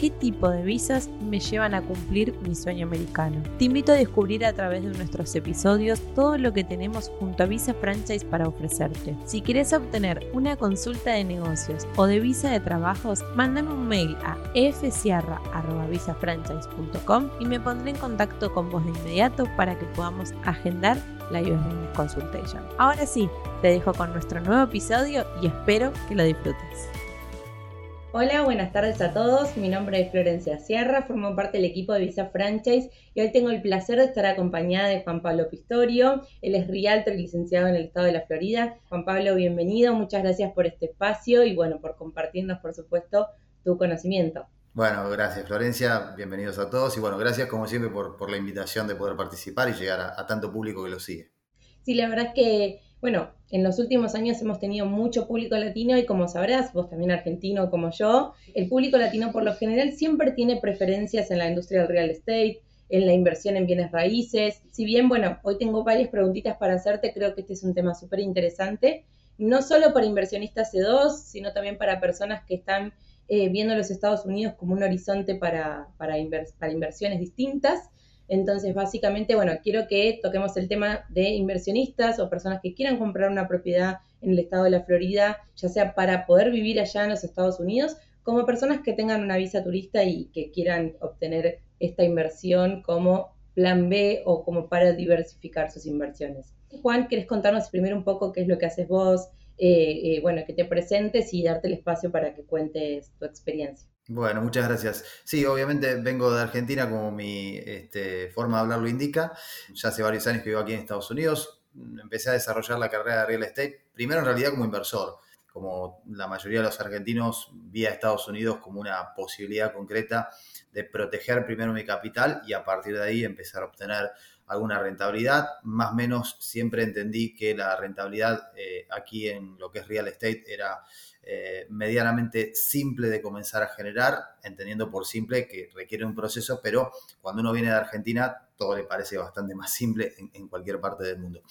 qué tipo de visas me llevan a cumplir mi sueño americano. Te invito a descubrir a través de nuestros episodios todo lo que tenemos junto a Visa Franchise para ofrecerte. Si quieres obtener una consulta de negocios o de visa de trabajos, mándame un mail a fsierra.visafranchise.com y me pondré en contacto con vos de inmediato para que podamos agendar la US Consultation. Ahora sí, te dejo con nuestro nuevo episodio y espero que lo disfrutes. Hola, buenas tardes a todos. Mi nombre es Florencia Sierra, formo parte del equipo de Visa Franchise y hoy tengo el placer de estar acompañada de Juan Pablo Pistorio. Él es realtor y licenciado en el estado de la Florida. Juan Pablo, bienvenido. Muchas gracias por este espacio y bueno, por compartirnos, por supuesto, tu conocimiento. Bueno, gracias Florencia, bienvenidos a todos y bueno, gracias como siempre por, la invitación de poder participar y llegar a tanto público que lo sigue. Sí, la verdad es que bueno, en los últimos años hemos tenido mucho público latino y como sabrás, vos también argentino como yo, el público latino por lo general siempre tiene preferencias en la industria del real estate, en la inversión en bienes raíces. Si bien, bueno, hoy tengo varias preguntitas para hacerte, creo que este es un tema súper interesante, no solo para inversionistas C2, sino también para personas que están eh, viendo los Estados Unidos como un horizonte para, para, para inversiones distintas entonces, básicamente, bueno, quiero que toquemos el tema de inversionistas o personas que quieran comprar una propiedad en el estado de la Florida, ya sea para poder vivir allá en los Estados Unidos, como personas que tengan una visa turista y que quieran obtener esta inversión como plan B o como para diversificar sus inversiones. Juan, ¿querés contarnos primero un poco qué es lo que haces vos? Eh, eh, bueno, que te presentes y darte el espacio para que cuentes tu experiencia. Bueno, muchas gracias. Sí, obviamente vengo de Argentina como mi este, forma de hablar lo indica. Ya hace varios años que vivo aquí en Estados Unidos. Empecé a desarrollar la carrera de real estate, primero en realidad como inversor, como la mayoría de los argentinos vi a Estados Unidos como una posibilidad concreta de proteger primero mi capital y a partir de ahí empezar a obtener alguna rentabilidad. Más o menos siempre entendí que la rentabilidad eh, aquí en lo que es real estate era eh, medianamente simple de comenzar a generar, entendiendo por simple que requiere un proceso, pero cuando uno viene de Argentina todo le parece bastante más simple en, cualquier parte del mundo.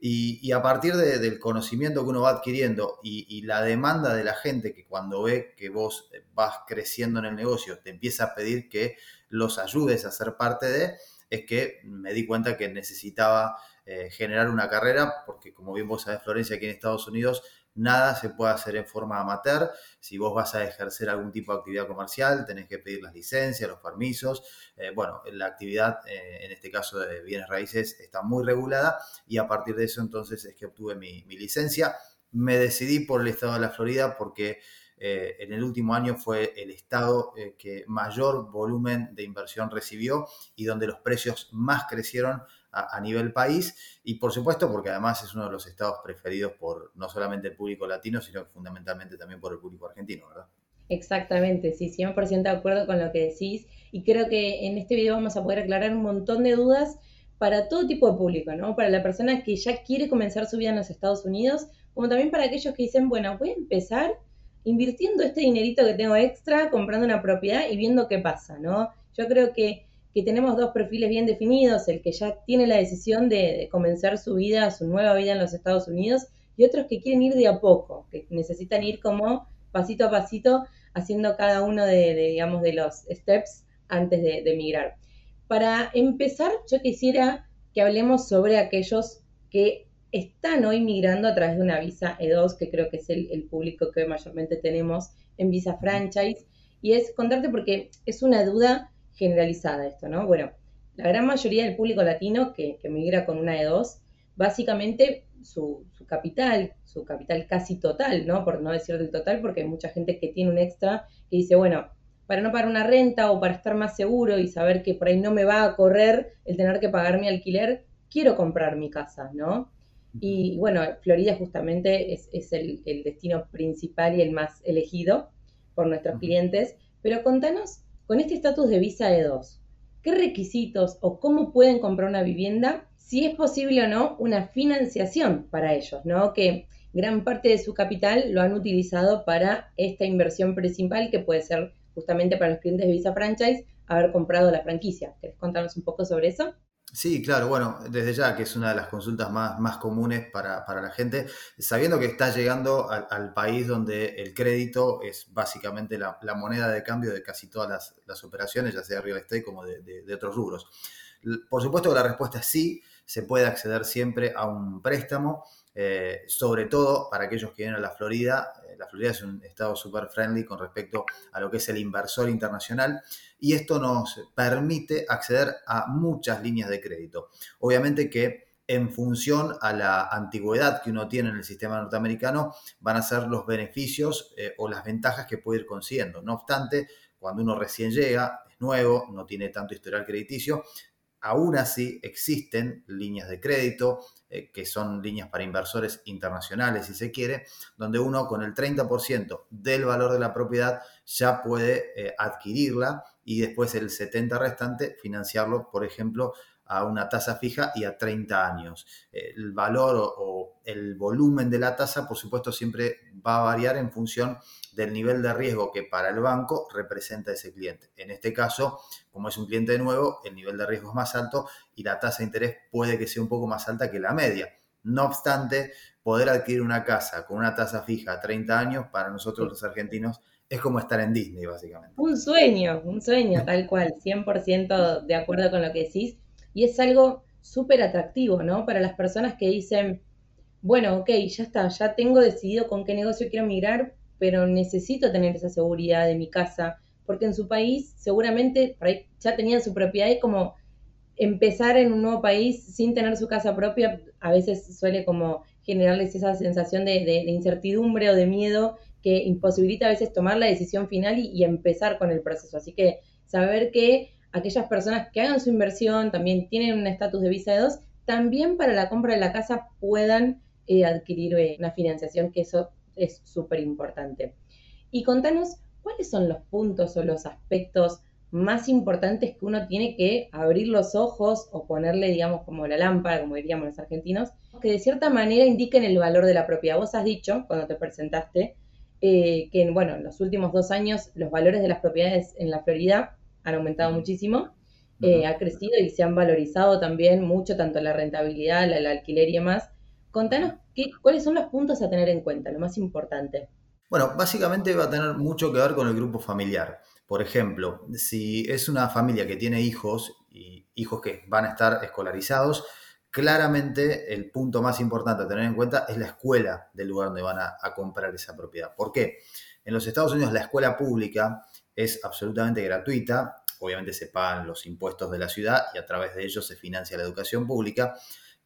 Y, a partir del conocimiento que uno va adquiriendo y, la demanda de la gente que cuando ve que vos vas creciendo en el negocio te empieza a pedir que los ayudes a ser parte de, es que me di cuenta que necesitaba eh, generar una carrera, porque como bien vos sabés, Florencia, aquí en Estados Unidos, nada se puede hacer en forma amateur. Si vos vas a ejercer algún tipo de actividad comercial, tenés que pedir las licencias, los permisos. Eh, bueno, la actividad, eh, en este caso de bienes raíces, está muy regulada y a partir de eso entonces es que obtuve mi, licencia. Me decidí por el estado de la Florida porque eh, en el último año fue el estado que mayor volumen de inversión recibió y donde los precios más crecieron a, nivel país y por supuesto porque además es uno de los estados preferidos por no solamente el público latino, sino fundamentalmente también por el público argentino, ¿verdad? Exactamente, sí, 100% de acuerdo con lo que decís y creo que en este video vamos a poder aclarar un montón de dudas para todo tipo de público, ¿no? Para la persona que ya quiere comenzar su vida en los Estados Unidos, como también para aquellos que dicen, bueno, voy a empezar invirtiendo este dinerito que tengo extra, comprando una propiedad y viendo qué pasa, ¿no? Yo creo que que tenemos dos perfiles bien definidos, el que ya tiene la decisión de, comenzar su vida, su nueva vida en los Estados Unidos, y otros que quieren ir de a poco, que necesitan ir como pasito a pasito haciendo cada uno de, digamos, de los steps antes de, de emigrar. Para empezar, yo quisiera que hablemos sobre aquellos que están hoy migrando a través de una visa E2, que creo que es el, el, público que mayormente tenemos en visa franchise, y es contarte porque es una duda generalizada esto, ¿no? Bueno, la gran mayoría del público latino que, migra con una de dos, básicamente su, capital, su capital casi total, ¿no? Por no decir del total, porque hay mucha gente que tiene un extra que dice, bueno, para no pagar una renta o para estar más seguro y saber que por ahí no me va a correr el tener que pagar mi alquiler, quiero comprar mi casa, ¿no? Y bueno, Florida justamente es, el, el, destino principal y el más elegido por nuestros clientes. Pero contanos con este estatus de visa E2, ¿qué requisitos o cómo pueden comprar una vivienda? Si es posible o no una financiación para ellos, ¿no? Que, gran parte de su capital lo han utilizado para esta inversión principal que puede ser justamente para los clientes de Visa Franchise haber comprado la franquicia. ¿Querés contarnos un poco sobre eso? Sí, claro, bueno, desde ya que es una de las consultas más, más comunes para, la gente, sabiendo que está llegando al, país donde el crédito es básicamente la, moneda de cambio de casi todas las, operaciones, ya sea real estate como de, otros rubros. Por supuesto que la respuesta es sí, se puede acceder siempre a un préstamo, eh, sobre todo para aquellos que vienen a la Florida. La Florida es un estado súper friendly con respecto a lo que es el inversor internacional y esto nos permite acceder a muchas líneas de crédito. Obviamente que en función a la antigüedad que uno tiene en el sistema norteamericano, van a ser los beneficios eh, o las ventajas que puede ir consiguiendo. No obstante, cuando uno recién llega, es nuevo, no tiene tanto historial crediticio, aún así existen líneas de crédito, eh, que son líneas para inversores internacionales, si se quiere, donde uno con el 30% del valor de la propiedad ya puede eh, adquirirla y después el 70% restante financiarlo, por ejemplo, a una tasa fija y a 30 años. El valor o, el volumen de la tasa, por supuesto, siempre va a variar en función del nivel de riesgo que para el banco representa ese cliente. En este caso, como es un cliente nuevo, el nivel de riesgo es más alto y la tasa de interés puede que sea un poco más alta que la media. No obstante, poder adquirir una casa con una tasa fija a 30 años, para nosotros los argentinos, es como estar en Disney, básicamente. Un sueño, un sueño, tal cual, 100% de acuerdo con lo que decís. Y es algo súper atractivo, ¿no? Para las personas que dicen, bueno, ok, ya está, ya tengo decidido con qué negocio quiero migrar, pero necesito tener esa seguridad de mi casa, porque en su país seguramente ya tenían su propiedad y como empezar en un nuevo país sin tener su casa propia a veces suele como generarles esa sensación de, incertidumbre o de miedo que imposibilita a veces tomar la decisión final y, y empezar con el proceso. Así que saber que aquellas personas que hagan su inversión, también tienen un estatus de visa de dos, también para la compra de la casa puedan eh, adquirir eh, una financiación, que eso es súper importante. Y contanos, ¿cuáles son los puntos o los aspectos más importantes que uno tiene que abrir los ojos o ponerle, digamos, como la lámpara, como diríamos los argentinos, que de cierta manera indiquen el valor de la propiedad? Vos has dicho, cuando te presentaste, eh, que, bueno, en los últimos dos años los valores de las propiedades en la Florida han aumentado muchísimo, eh, ha crecido y se han valorizado también mucho, tanto la rentabilidad, el alquiler y demás. Contanos qué, cuáles son los puntos a tener en cuenta, lo más importante. Bueno, básicamente va a tener mucho que ver con el grupo familiar. Por ejemplo, si es una familia que tiene hijos y hijos que van a estar escolarizados, claramente el punto más importante a tener en cuenta es la escuela del lugar donde van a, a comprar esa propiedad. ¿Por qué? En los Estados Unidos la escuela pública es absolutamente gratuita, obviamente se pagan los impuestos de la ciudad y a través de ellos se financia la educación pública,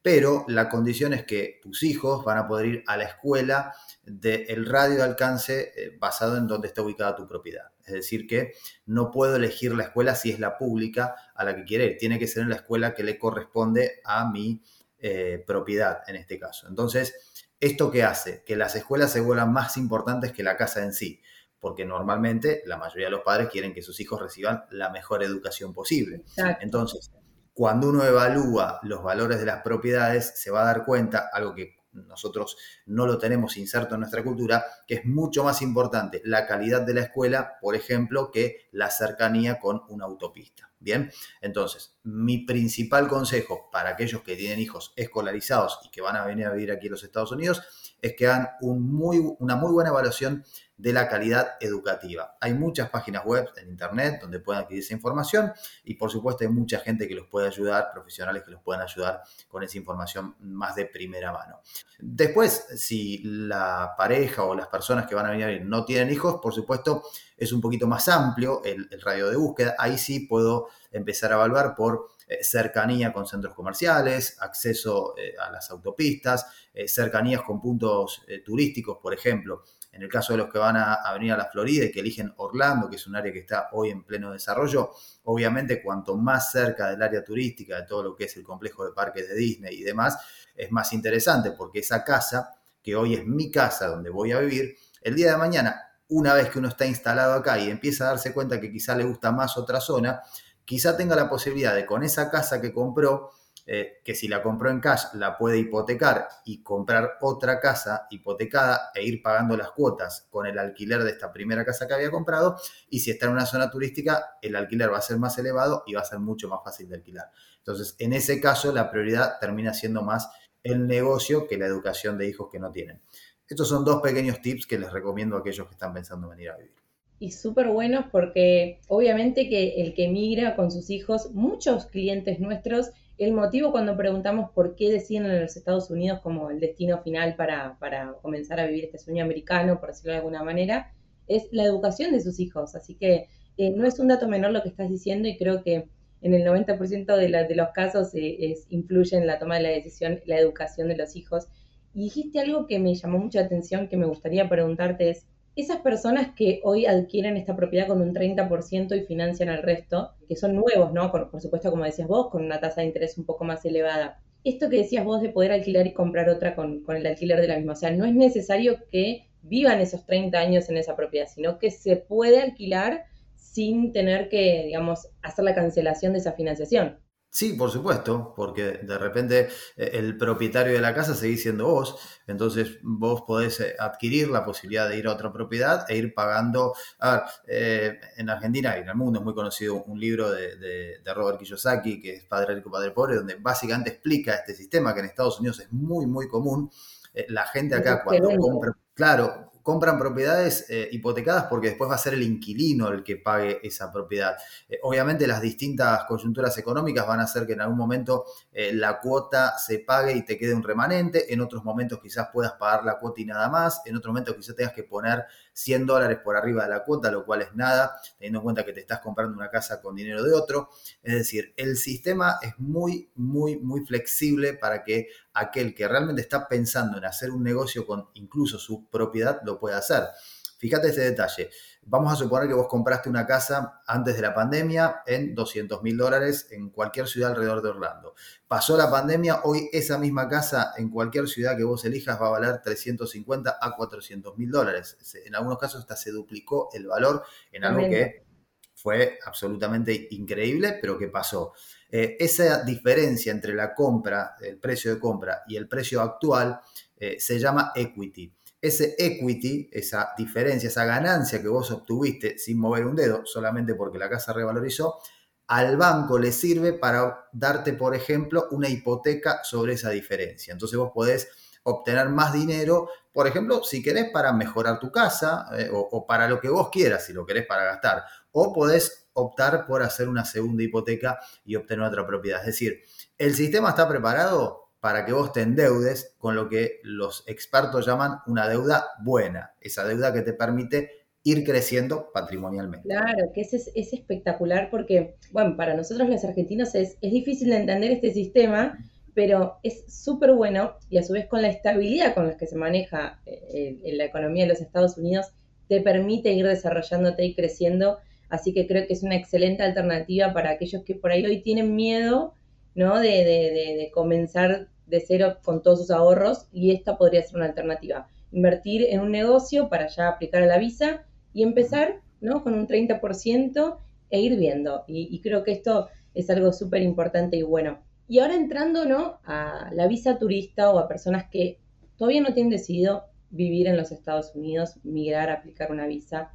pero la condición es que tus hijos van a poder ir a la escuela del radio de alcance eh, basado en donde está ubicada tu propiedad. Es decir, que no puedo elegir la escuela si es la pública a la que quiere ir, tiene que ser en la escuela que le corresponde a mi eh, propiedad en este caso. Entonces, ¿esto qué hace? Que las escuelas se vuelvan más importantes que la casa en sí porque normalmente la mayoría de los padres quieren que sus hijos reciban la mejor educación posible. Entonces, cuando uno evalúa los valores de las propiedades, se va a dar cuenta, algo que nosotros no lo tenemos inserto en nuestra cultura, que es mucho más importante la calidad de la escuela, por ejemplo, que la cercanía con una autopista. Bien, entonces, mi principal consejo para aquellos que tienen hijos escolarizados y que van a venir a vivir aquí en los Estados Unidos es que hagan un muy, una muy buena evaluación de la calidad educativa. Hay muchas páginas web en Internet donde pueden adquirir esa información y por supuesto hay mucha gente que los puede ayudar, profesionales que los pueden ayudar con esa información más de primera mano. Después, si la pareja o las personas que van a venir no tienen hijos, por supuesto es un poquito más amplio el, radio de búsqueda. Ahí sí puedo empezar a evaluar por eh, cercanía con centros comerciales, acceso eh, a las autopistas, eh, cercanías con puntos turísticos, por ejemplo. En el caso de los que van a, venir a la Florida y que eligen Orlando, que es un área que está hoy en pleno desarrollo, obviamente cuanto más cerca del área turística, de todo lo que es el complejo de parques de Disney y demás, es más interesante porque esa casa, que hoy es mi casa donde voy a vivir, el día de mañana, una vez que uno está instalado acá y empieza a darse cuenta que quizá le gusta más otra zona, quizá tenga la posibilidad de con esa casa que compró eh, que si la compró en cash la puede hipotecar y comprar otra casa hipotecada e ir pagando las cuotas con el alquiler de esta primera casa que había comprado. Y si está en una zona turística, el alquiler va a ser más elevado y va a ser mucho más fácil de alquilar. Entonces, en ese caso, la prioridad termina siendo más el negocio que la educación de hijos que no tienen. Estos son dos pequeños tips que les recomiendo a aquellos que están pensando en venir a vivir. Y súper buenos porque obviamente que el que migra con sus hijos, muchos clientes nuestros, el motivo cuando preguntamos por qué deciden en los Estados Unidos como el destino final para, comenzar a vivir este sueño americano, por decirlo de alguna manera, es la educación de sus hijos. Así que eh, no es un dato menor lo que estás diciendo y creo que en el 90% de, de, los casos eh, influye en la toma de la decisión la educación de los hijos. Y dijiste algo que me llamó mucha atención, que me gustaría preguntarte es, esas personas que hoy adquieren esta propiedad con un 30% y financian el resto, que son nuevos, ¿no? Por, supuesto, como decías vos, con una tasa de interés un poco más elevada. Esto que decías vos de poder alquilar y comprar otra con, con el alquiler de la misma, o sea, no es necesario que vivan esos 30 años en esa propiedad, sino que se puede alquilar sin tener que, digamos, hacer la cancelación de esa financiación. Sí, por supuesto, porque de repente eh, el propietario de la casa sigue siendo vos, entonces vos podés eh, adquirir la posibilidad de ir a otra propiedad e ir pagando. A ver, eh, en Argentina y en el mundo es muy conocido un libro de, Robert Kiyosaki, que es Padre Rico, Padre Pobre, donde básicamente explica este sistema que en Estados Unidos es muy, muy común. la gente acá cuando compra, claro, compran propiedades eh, hipotecadas porque después va a ser el inquilino el que pague esa propiedad. Eh, obviamente las distintas coyunturas económicas van a hacer que en algún momento eh, la cuota se pague y te quede un remanente, en otros momentos quizás puedas pagar la cuota y nada más, en otros momentos quizás tengas que poner 100 dólares por arriba de la cuota, lo cual es nada, teniendo en cuenta que te estás comprando una casa con dinero de otro. Es decir, el sistema es muy, muy, muy flexible para que aquel que realmente está pensando en hacer un negocio con incluso su propiedad lo pueda hacer. Fíjate este detalle. Vamos a suponer que vos compraste una casa antes de la pandemia en 200 mil dólares en cualquier ciudad alrededor de Orlando. Pasó la pandemia, hoy esa misma casa en cualquier ciudad que vos elijas va a valer 350 a 400 mil dólares. En algunos casos hasta se duplicó el valor en algo que fue absolutamente increíble, pero que pasó. Eh, esa diferencia entre la compra, el precio de compra y el precio actual eh, se llama equity ese equity, esa diferencia, esa ganancia que vos obtuviste sin mover un dedo, solamente porque la casa revalorizó, al banco le sirve para darte, por ejemplo, una hipoteca sobre esa diferencia. Entonces vos podés obtener más dinero, por ejemplo, si querés para mejorar tu casa eh, o, o, para lo que vos quieras, si lo querés para gastar, o podés optar por hacer una segunda hipoteca y obtener otra propiedad. Es decir, el sistema está preparado para que vos te endeudes con lo que los expertos llaman una deuda buena, esa deuda que te permite ir creciendo patrimonialmente. Claro, que es, es espectacular porque, bueno, para nosotros los argentinos es, es difícil de entender este sistema, pero es súper bueno y a su vez con la estabilidad con la que se maneja eh, en la economía de los Estados Unidos, te permite ir desarrollándote y creciendo. Así que creo que es una excelente alternativa para aquellos que por ahí hoy tienen miedo, ¿no? De, de, de comenzar de cero con todos sus ahorros y esta podría ser una alternativa. Invertir en un negocio para ya aplicar a la visa y empezar ¿no? con un 30% e ir viendo. Y, creo que esto es algo súper importante y bueno. Y ahora entrando ¿no? a la visa turista o a personas que todavía no tienen decidido vivir en los Estados Unidos, migrar, aplicar una visa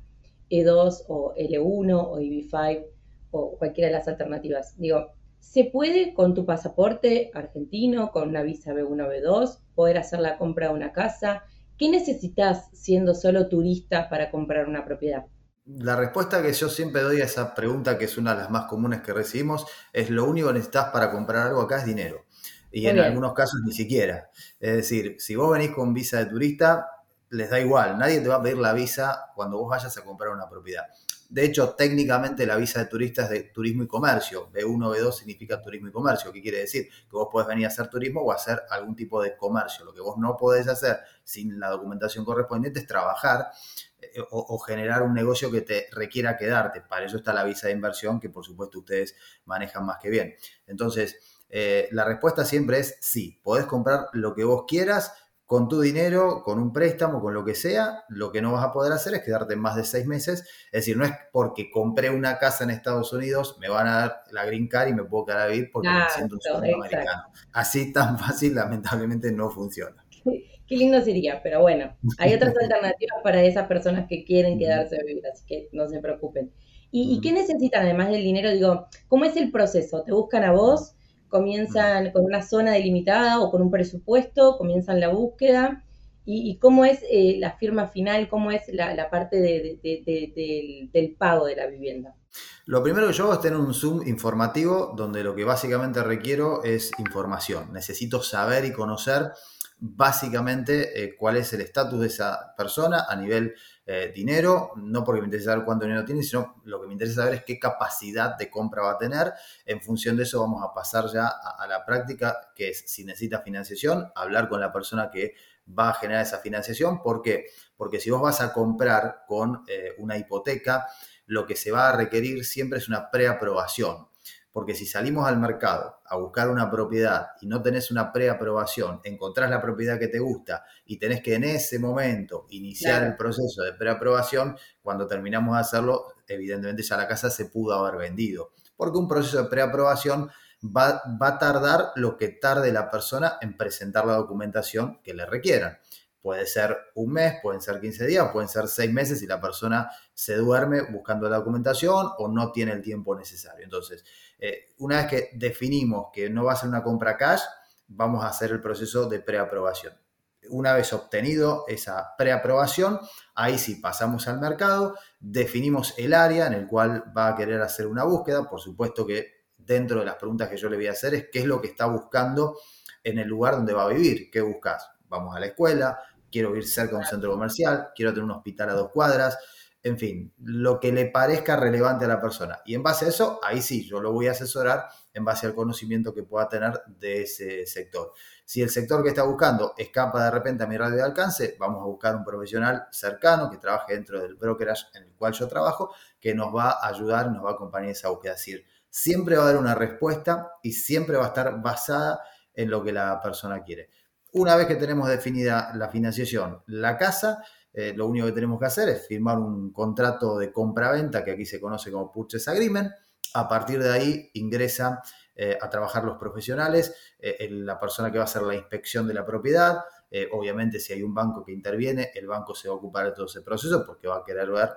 E2 o L1 o EB5 o cualquiera de las alternativas. Digo, se puede con tu pasaporte argentino, con una visa B1 B2, poder hacer la compra de una casa. ¿Qué necesitas siendo solo turista para comprar una propiedad? La respuesta que yo siempre doy a esa pregunta, que es una de las más comunes que recibimos, es lo único que necesitas para comprar algo acá es dinero. Y en algunos casos ni siquiera. Es decir, si vos venís con visa de turista, les da igual, nadie te va a pedir la visa cuando vos vayas a comprar una propiedad. De hecho, técnicamente la visa de turista es de turismo y comercio. B1, B2 significa turismo y comercio. ¿Qué quiere decir? Que vos podés venir a hacer turismo o hacer algún tipo de comercio. Lo que vos no podés hacer sin la documentación correspondiente es trabajar eh, o, generar un negocio que te requiera quedarte. Para eso está la visa de inversión, que por supuesto ustedes manejan más que bien. Entonces, eh, la respuesta siempre es sí. Podés comprar lo que vos quieras con tu dinero, con un préstamo, con lo que sea, lo que no vas a poder hacer es quedarte más de seis meses. Es decir, no es porque compré una casa en Estados Unidos, me van a dar la green card y me puedo quedar a vivir porque me siento un ciudadano americano. Así tan fácil, lamentablemente, no funciona. Qué lindo sería, pero bueno, hay otras alternativas para esas personas que quieren quedarse a vivir, así que no se preocupen. ¿Y, ¿Y, qué necesitan además del dinero? Digo, ¿cómo es el proceso? ¿Te buscan a vos? Comienzan con una zona delimitada o con un presupuesto, comienzan la búsqueda. ¿Y, cómo es eh, la firma final? ¿Cómo es la, parte del, pago de la vivienda? Lo primero que yo hago es tener un Zoom informativo donde lo que básicamente requiero es información. Necesito saber y conocer básicamente eh, cuál es el estatus de esa persona a nivel eh, dinero, no porque me interesa saber cuánto dinero tiene, sino lo que me interesa saber es qué capacidad de compra va a tener. En función de eso vamos a pasar ya a, la práctica, que es si necesita financiación, hablar con la persona que va a generar esa financiación. ¿Por qué? Porque si vos vas a comprar con eh, una hipoteca, lo que se va a requerir siempre es una preaprobación. Porque si salimos al mercado a buscar una propiedad y no tenés una preaprobación, encontrás la propiedad que te gusta y tenés que en ese momento iniciar el proceso de preaprobación, cuando terminamos de hacerlo, evidentemente ya la casa se pudo haber vendido. Porque un proceso de preaprobación va, va a tardar lo que tarde la persona en presentar la documentación que le requieran. Puede ser un mes, pueden ser 15 días, pueden ser 6 meses si la persona se duerme buscando la documentación o no tiene el tiempo necesario. Entonces, eh, una vez que definimos que no va a ser una compra cash, vamos a hacer el proceso de preaprobación. Una vez obtenido esa preaprobación, ahí sí pasamos al mercado, definimos el área en el cual va a querer hacer una búsqueda. Por supuesto que dentro de las preguntas que yo le voy a hacer es qué es lo que está buscando en el lugar donde va a vivir. ¿Qué buscas? Vamos a la escuela, quiero vivir cerca de un centro comercial, quiero tener un hospital a dos cuadras, en fin, lo que le parezca relevante a la persona. Y en base a eso, ahí sí, yo lo voy a asesorar en base al conocimiento que pueda tener de ese sector. Si el sector que está buscando escapa de repente a mi radio de alcance, vamos a buscar un profesional cercano que trabaje dentro del brokerage en el cual yo trabajo, que nos va a ayudar, nos va a acompañar en esa búsqueda. Es decir, siempre va a haber una respuesta y siempre va a estar basada en lo que la persona quiere. Una vez que tenemos definida la financiación, la casa, eh, lo único que tenemos que hacer es firmar un contrato de compra-venta que aquí se conoce como Purchase Agreement. A partir de ahí ingresan eh, a trabajar los profesionales, eh, la persona que va a hacer la inspección de la propiedad. obviamente, si hay un banco que interviene, el banco se va a ocupar de todo ese proceso porque va a querer ver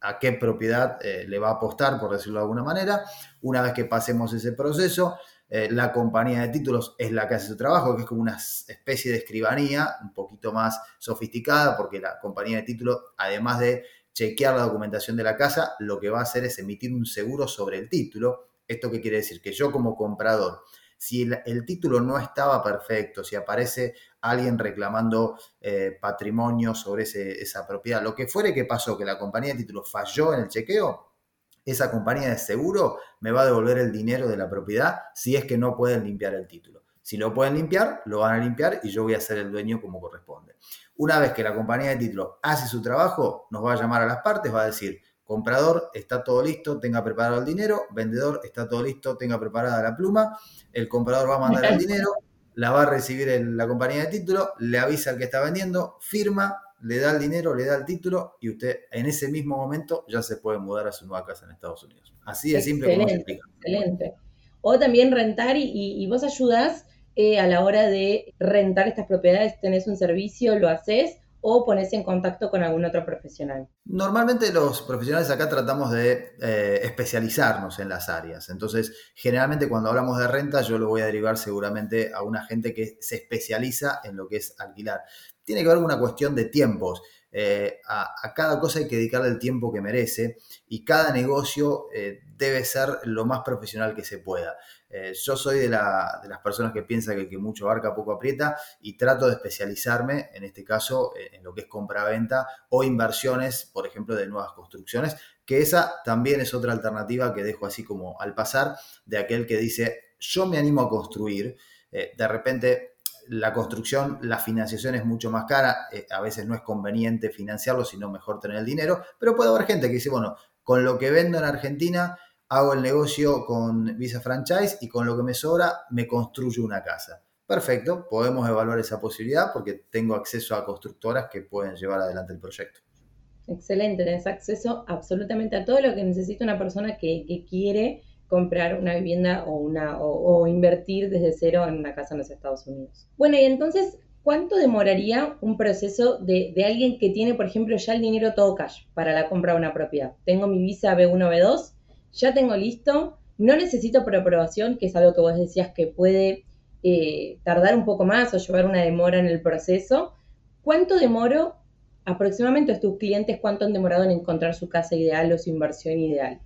a qué propiedad le va a apostar, por decirlo de alguna manera. Una vez que pasemos ese proceso, eh, la compañía de títulos es la que hace su trabajo, que es como una especie de escribanía un poquito más sofisticada, porque la compañía de títulos, además de chequear la documentación de la casa, lo que va a hacer es emitir un seguro sobre el título. ¿Esto qué quiere decir? Que yo como comprador, si el, título no estaba perfecto, si aparece alguien reclamando eh, patrimonio sobre esa propiedad, lo que fuere que pasó, que la compañía de títulos falló en el chequeo, esa compañía de seguro me va a devolver el dinero de la propiedad si es que no pueden limpiar el título. Si lo pueden limpiar, lo van a limpiar y yo voy a ser el dueño como corresponde. Una vez que la compañía de título hace su trabajo, nos va a llamar a las partes, va a decir, comprador, está todo listo, tenga preparado el dinero, vendedor, está todo listo, tenga preparada la pluma, el comprador va a mandar el dinero, la va a recibir la compañía de título, le avisa al que está vendiendo, firma, le da el dinero, le da el título y usted en ese mismo momento ya se puede mudar a su nueva casa en Estados Unidos. Así de simple como se explica. Excelente. O también rentar y, vos ayudas eh, a la hora de rentar estas propiedades, tenés un servicio, lo haces o pones en contacto con algún otro profesional? Normalmente los profesionales acá tratamos de eh, especializarnos en las áreas. Entonces, generalmente cuando hablamos de renta, yo lo voy a derivar seguramente a una gente que se especializa en lo que es alquilar tiene que ver con una cuestión de tiempos. Eh, a, cada cosa hay que dedicarle el tiempo que merece y cada negocio eh, debe ser lo más profesional que se pueda. Eh, yo soy de, las personas que piensa que mucho abarca poco aprieta y trato de especializarme, en este caso, en lo que es compra-venta o inversiones, por ejemplo, de nuevas construcciones, que esa también es otra alternativa que dejo así como al pasar de aquel que dice, yo me animo a construir, de repente la construcción, la financiación es mucho más cara, eh, a veces no es conveniente financiarlo, sino mejor tener el dinero, pero puede haber gente que dice, bueno, con lo que vendo en Argentina hago el negocio con Visa Franchise y con lo que me sobra me construyo una casa. perfecto, podemos evaluar esa posibilidad porque tengo acceso a constructoras que pueden llevar adelante el proyecto. Excelente, tenés acceso absolutamente a todo lo que necesita una persona que, quiere comprar una vivienda o, una, o, invertir desde cero en una casa en los Estados Unidos. Bueno, y entonces, ¿cuánto demoraría un proceso de, de, alguien que tiene, por ejemplo, ya el dinero todo cash para la compra de una propiedad? Tengo mi visa B1, B2, ya tengo listo, no necesito preaprobación, que es algo que vos decías que puede eh, tardar un poco más o llevar una demora en el proceso. ¿Cuánto demoro aproximadamente tus clientes, cuánto han demorado en encontrar su casa ideal o su inversión ideal?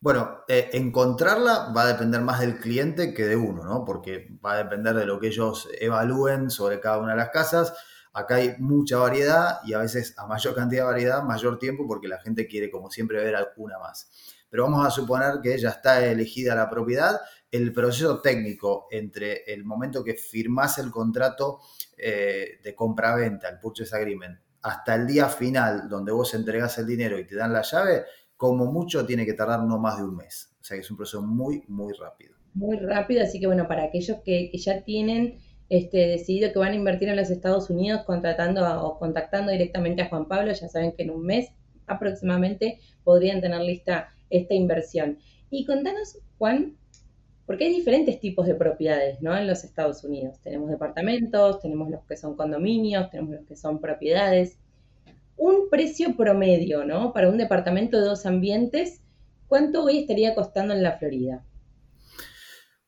Bueno, eh, encontrarla va a depender más del cliente que de uno, ¿no? Porque va a depender de lo que ellos evalúen sobre cada una de las casas. Acá hay mucha variedad y a veces a mayor cantidad de variedad, mayor tiempo, porque la gente quiere, como siempre, ver alguna más. Pero vamos a suponer que ya está elegida la propiedad el proceso técnico entre el momento que firmás el contrato eh, de compra-venta, el purchase agreement, hasta el día final donde vos entregas el dinero y te dan la llave, como mucho tiene que tardar no más de un mes. O sea que es un proceso muy, muy rápido. Muy rápido, así que bueno, para aquellos que, ya tienen este, decidido que van a invertir en los Estados Unidos contratando o contactando directamente a Juan Pablo, ya saben que en un mes aproximadamente podrían tener lista esta inversión. Y contanos, Juan, porque hay diferentes tipos de propiedades, ¿no? En los Estados Unidos. Tenemos departamentos, tenemos los que son condominios, tenemos los que son propiedades. Un precio promedio, ¿no? Para un departamento de dos ambientes, ¿cuánto hoy estaría costando en la Florida?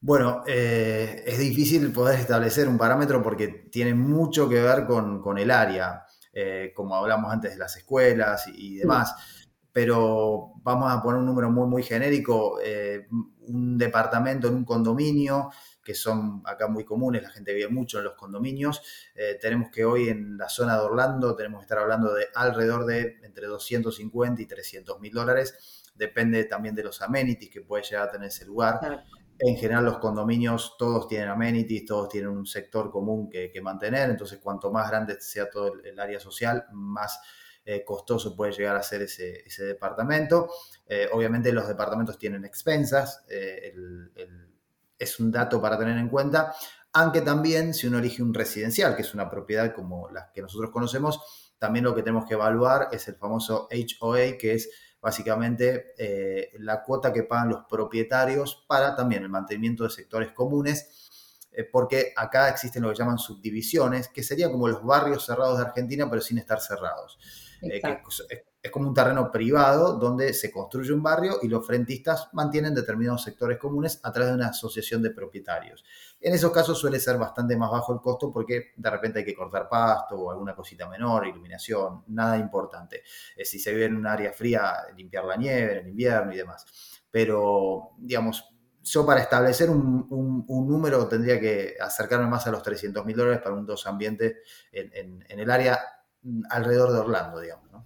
Bueno, eh, es difícil poder establecer un parámetro porque tiene mucho que ver con, el área, eh, como hablamos antes de las escuelas y, demás pero vamos a poner un número muy, muy genérico, eh, un departamento en un condominio, que son acá muy comunes, la gente vive mucho en los condominios. Eh, tenemos que hoy en la zona de Orlando tenemos que estar hablando de alrededor de entre 250 y 300 mil dólares. Depende también de los amenities que puede llegar a tener ese lugar. En general los condominios todos tienen amenities, todos tienen un sector común que, que mantener, entonces cuanto más grande sea todo el área social, más eh, costoso puede llegar a ser ese, departamento. Eh, obviamente los departamentos tienen expensas, eh, es un dato para tener en cuenta, aunque también si uno elige un residencial, que es una propiedad como las que nosotros conocemos, también lo que tenemos que evaluar es el famoso HOA, que es básicamente la cuota que pagan los propietarios para también el mantenimiento de sectores comunes porque acá existen lo que llaman subdivisiones, que serían como los barrios cerrados de Argentina, pero sin estar cerrados. Eh, es, como un terreno privado donde se construye un barrio y los frentistas mantienen determinados sectores comunes a través de una asociación de propietarios. En esos casos suele ser bastante más bajo el costo porque de repente hay que cortar pasto o alguna cosita menor, iluminación, nada importante. Eh, si se vive en un área fría, limpiar la nieve en invierno y demás. Pero, digamos, yo para establecer un, número tendría que acercarme más a los 300 mil dólares para un dos ambientes en el área alrededor de Orlando, digamos. ¿no?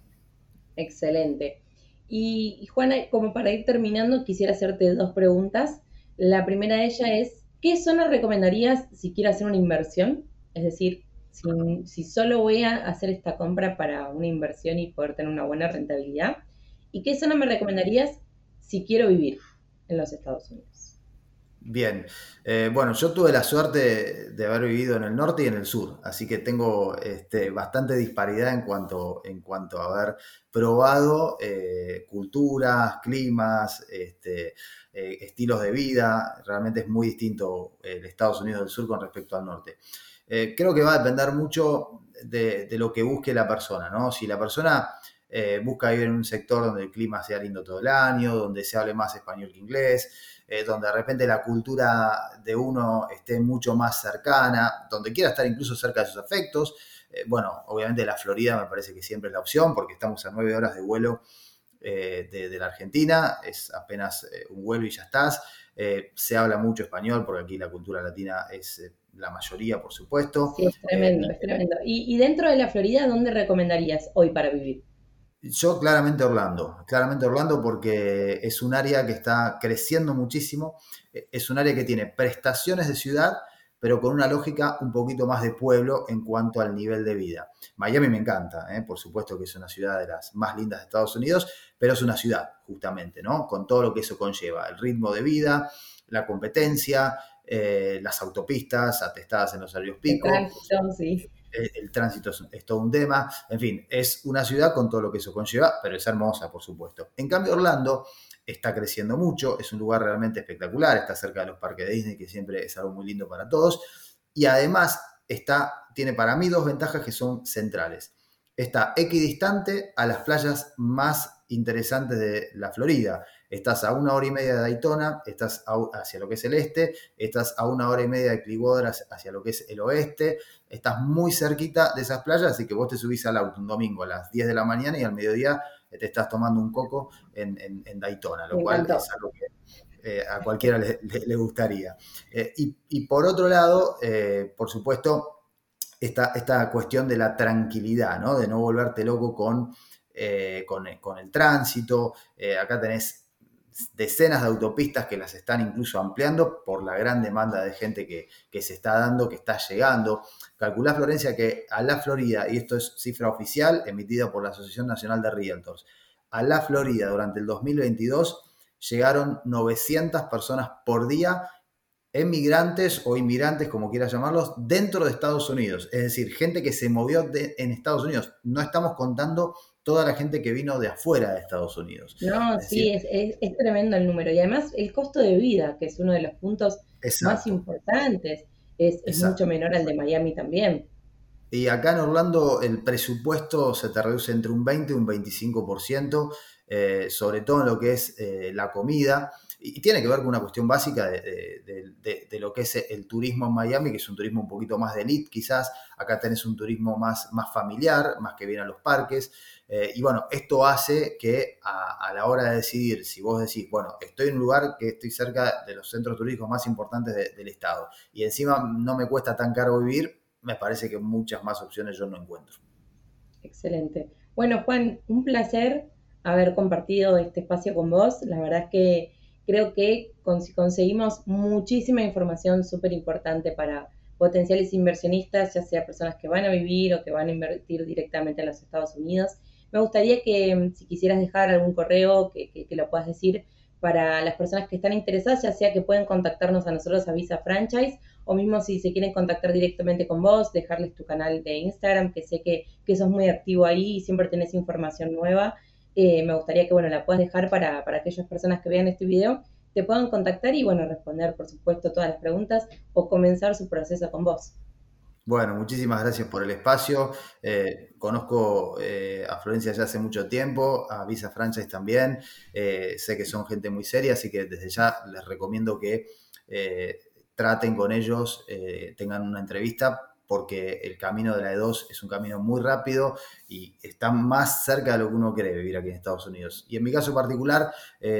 Excelente. Y, Juana, como para ir terminando, quisiera hacerte dos preguntas. La primera de ellas es, ¿qué zona recomendarías si quiero hacer una inversión? Es decir, si, si, solo voy a hacer esta compra para una inversión y poder tener una buena rentabilidad. ¿Y qué zona me recomendarías si quiero vivir en los Estados Unidos? Bien, eh, bueno, yo tuve la suerte de haber vivido en el norte y en el sur, así que tengo este, bastante disparidad en cuanto, en cuanto a haber probado eh, culturas, climas, este, eh, estilos de vida. Realmente es muy distinto el Estados Unidos del Sur con respecto al norte. creo que va a depender mucho de, de, lo que busque la persona, ¿no? Si la persona busca vivir en un sector donde el clima sea lindo todo el año, donde se hable más español que inglés, eh, donde de repente la cultura de uno esté mucho más cercana, donde quiera estar incluso cerca de sus afectos. Eh, bueno, obviamente la Florida me parece que siempre es la opción porque estamos a nueve horas de vuelo eh, de, la Argentina, es apenas un vuelo y ya estás. se habla mucho español porque aquí la cultura latina es la mayoría, por supuesto. Sí, es tremendo, es tremendo. ¿Y, ¿Y, dentro de la Florida, dónde recomendarías hoy para vivir? Yo claramente Orlando, claramente Orlando porque es un área que está creciendo muchísimo, e, es un área que tiene prestaciones de ciudad, pero con una lógica un poquito más de pueblo en cuanto al nivel de vida. Miami me encanta, ¿eh? por supuesto que es una ciudad de las más lindas de Estados Unidos, pero es una ciudad justamente, ¿no? Con todo lo que eso conlleva, el ritmo de vida, la competencia, eh, las autopistas atestadas en los horarios pico. El tránsito, es, todo un tema. En fin, es una ciudad con todo lo que eso conlleva, pero es hermosa, por supuesto. En cambio, Orlando está creciendo mucho, es un lugar realmente espectacular, está cerca de los parques de Disney, que siempre es algo muy lindo para todos. Y además está, tiene para mí dos ventajas que son centrales. Está equidistante a las playas más interesantes de la Florida. Estás a una hora y media de Daytona, estás hacia lo que es el este, estás a una hora y media de Clearwater hacia lo que es el oeste, estás muy cerquita de esas playas, así que vos te subís al auto un domingo a las 10 de la mañana y al mediodía te estás tomando un coco en, Daytona, lo cual es algo que eh, a cualquiera le, gustaría. Eh, y, por otro lado, eh, por supuesto, esta, esta, cuestión de la tranquilidad, ¿no? de no volverte loco con, con, con, el tránsito. acá tenés decenas de autopistas que las están incluso ampliando por la gran demanda de gente que, se está dando, que está llegando. Calculá, Florencia, que a la Florida, y esto es cifra oficial emitida por la Asociación Nacional de Realtors, a la Florida durante el 2022 llegaron 900 personas por día emigrantes o inmigrantes, como quieras llamarlos, dentro de Estados Unidos. Es decir, gente que se movió en Estados Unidos. No estamos contando toda la gente que vino de afuera de Estados Unidos. No, sí, es, tremendo el número. Y además el costo de vida, que es uno de los puntos más importantes, es, mucho menor al de Miami también. Y acá en Orlando el presupuesto se te reduce entre un 20 y un 25%, eh, sobre todo en lo que es eh, la comida. Y, tiene que ver con una cuestión básica de, lo que es el turismo en Miami, que es un turismo un poquito más de elite quizás. Acá tenés un turismo más, más familiar, más que viene a los parques. Eh, y bueno, esto hace que a, la hora de decidir, si vos decís, bueno, estoy en un lugar que estoy cerca de los centros turísticos más importantes del estado y encima no me cuesta tan caro vivir, me parece que muchas más opciones yo no encuentro. Excelente. Bueno, Juan, un placer haber compartido este espacio con vos. La verdad es que creo que conseguimos muchísima información súper importante para potenciales inversionistas, ya sea personas que van a vivir o que van a invertir directamente en los Estados Unidos. Me gustaría que mm, si quisieras dejar algún correo, que, lo puedas decir para las personas que están interesadas, ya sea que pueden contactarnos a nosotros a Visa Franchise o mismo si se quieren contactar directamente con vos, dejarles tu canal de Instagram, que sé que, que sos muy activo ahí y siempre tenés información nueva. Eh, me gustaría que bueno, la puedas dejar para, para aquellas personas que vean este video, te puedan contactar y bueno, responder por supuesto todas las preguntas o comenzar su proceso con vos. Bueno, muchísimas gracias por el espacio. Eh, conozco eh, a Florencia ya hace mucho tiempo, a Visa Franchise también. Sé que son gente muy seria, así que desde ya les recomiendo que traten con ellos, tengan una entrevista, porque el camino de la E2 es un camino muy rápido y está más cerca de lo que uno cree vivir aquí en Estados Unidos. Y en mi caso particular,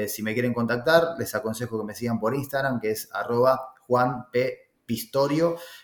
si me quieren contactar, les aconsejo que me sigan por Instagram, que es arroba.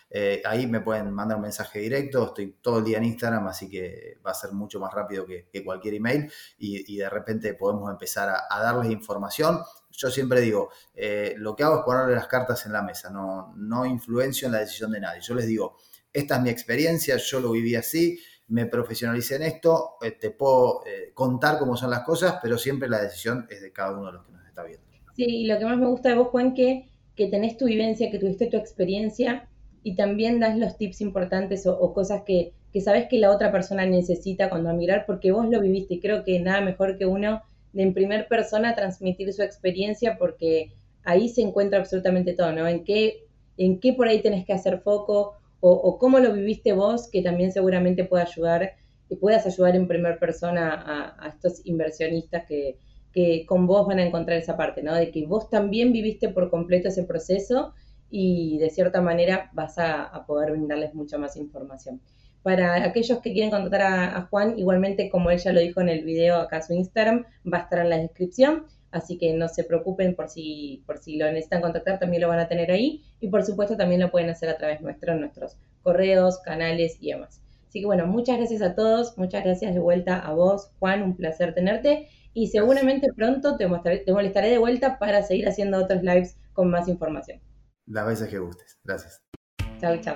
Eh, ahí me pueden mandar un mensaje directo. Estoy todo el día en Instagram, así que va a ser mucho más rápido que, cualquier email. Y, de repente podemos empezar a, darles información. Yo siempre digo, eh, lo que hago es ponerle las cartas en la mesa, no, no influencio en la decisión de nadie. Yo les digo, esta es mi experiencia, yo lo viví así, me profesionalicé en esto, eh, te puedo contar cómo son las cosas, pero siempre la decisión es de cada uno de los que nos está viendo. Sí, y lo que más me gusta de vos, Juan, que que tenés tu vivencia, que tuviste tu experiencia y también das los tips importantes o, cosas que, que, sabes que la otra persona necesita cuando a mirar porque vos lo viviste y creo que nada mejor que uno de en primera persona transmitir su experiencia porque ahí se encuentra absolutamente todo, ¿no? En qué, en qué por ahí tenés que hacer foco o, cómo lo viviste vos, que también seguramente puede ayudar, que puedas ayudar en primera persona a estos inversionistas que, que con vos van a encontrar esa parte, ¿no? De que vos también viviste por completo ese proceso y de cierta manera vas a, poder brindarles mucha más información. Para aquellos que quieren contactar a, Juan, igualmente como ella lo dijo en el video acá su Instagram, va a estar en la descripción, así que no se preocupen por si, por si lo necesitan contactar, también lo van a tener ahí y por supuesto también lo pueden hacer a través nuestro, nuestros correos, canales y demás. Así que bueno, muchas gracias a todos, muchas gracias de vuelta a vos, Juan, un placer tenerte y seguramente pronto te, te molestaré de vuelta para seguir haciendo otros lives con más información. Las veces que gustes. Gracias. Chao, chao.